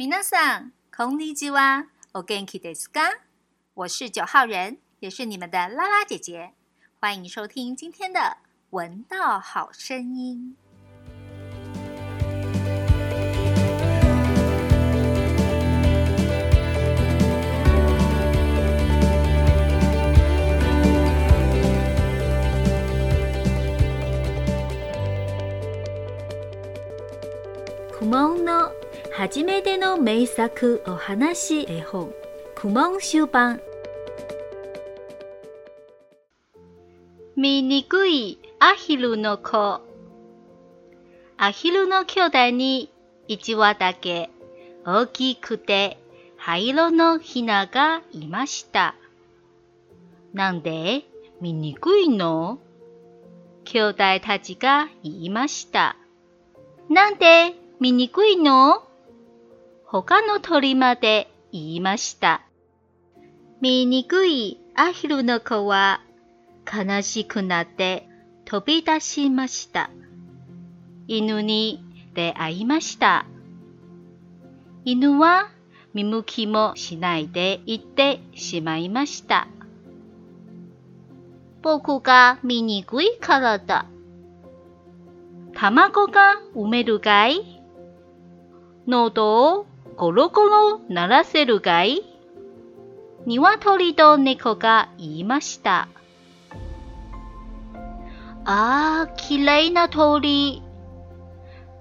皆 i n a s a n は。お元気 o g か？n k i d s a 我是九号人，也是你们的拉拉姐姐，欢迎收听今天的《闻道好声音》。Kumo no。初めての名作お話絵本クモンみにくいアヒルの子アヒルの兄弟にち羽だけ大きくて灰色のひながいました。なんでにくいの兄弟たちが言いました。なんでにくいの他の鳥まで言いました。醜いアヒルの子は悲しくなって飛び出しました。犬に出会いました。犬は見向きもしないで行ってしまいました。僕が醜いからだ。卵が埋めるかい喉をゴロゴロ鳴らせるがい鶏と猫が言いました。ああ、れいな鳥。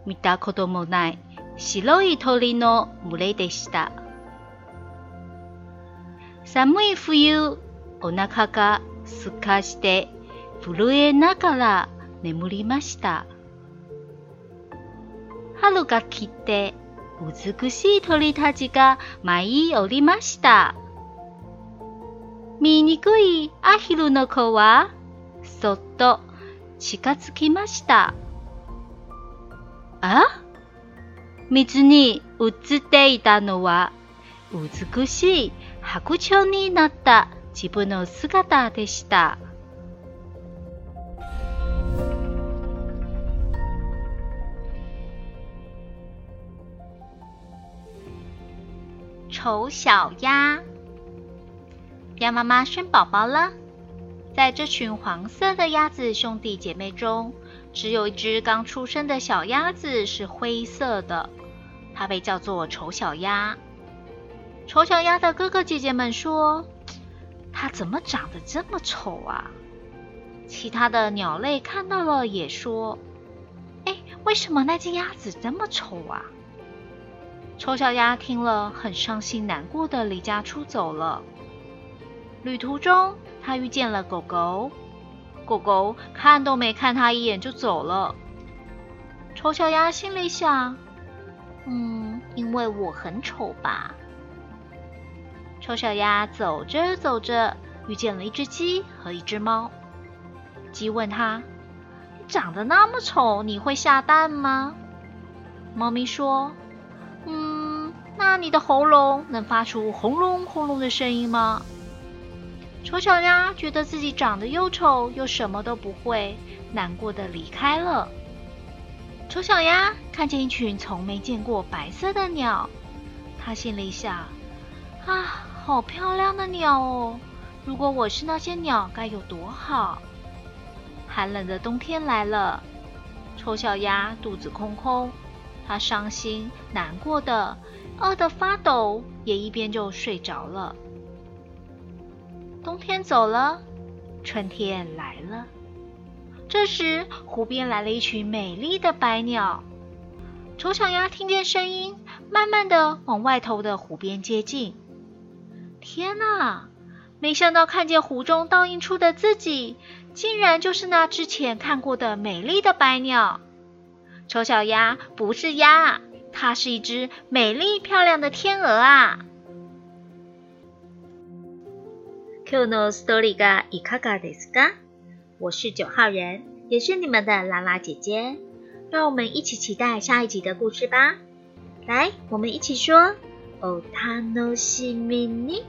見たこともない白い鳥の群れでした。寒い冬、お腹がすかして震えながら眠りました。春が来て美しい鳥たちが舞い降りました。醜いアヒルの子は、そっと近づきました。あ水に映っていたのは、美しい白鳥になった自分の姿でした。丑小鸭，鸭妈妈生宝宝了。在这群黄色的鸭子兄弟姐妹中，只有一只刚出生的小鸭子是灰色的，它被叫做丑小鸭。丑小鸭的哥哥姐姐们说：“它怎么长得这么丑啊？”其他的鸟类看到了也说：“哎，为什么那只鸭子这么丑啊？”丑小鸭听了，很伤心，难过的离家出走了。旅途中，它遇见了狗狗，狗狗看都没看它一眼就走了。丑小鸭心里想：“嗯，因为我很丑吧。”丑小鸭走着走着，遇见了一只鸡和一只猫。鸡问他：“你长得那么丑，你会下蛋吗？”猫咪说。那你的喉咙能发出“轰隆轰隆”的声音吗？丑小鸭觉得自己长得又丑又什么都不会，难过的离开了。丑小鸭看见一群从没见过白色的鸟，它心里想：“啊，好漂亮的鸟哦！如果我是那些鸟，该有多好！”寒冷的冬天来了，丑小鸭肚子空空，它伤心难过的。饿得发抖，也一边就睡着了。冬天走了，春天来了。这时，湖边来了一群美丽的白鸟。丑小鸭听见声音，慢慢的往外头的湖边接近。天哪！没想到看见湖中倒映出的自己，竟然就是那之前看过的美丽的白鸟。丑小鸭不是鸭。它是一只美丽漂亮的天鹅啊 kyono story 嘎以咔嘎 disco 我是九号人也是你们的拉拉姐姐让我们一起期待下一集的故事吧来我们一起说哦塔努西米妮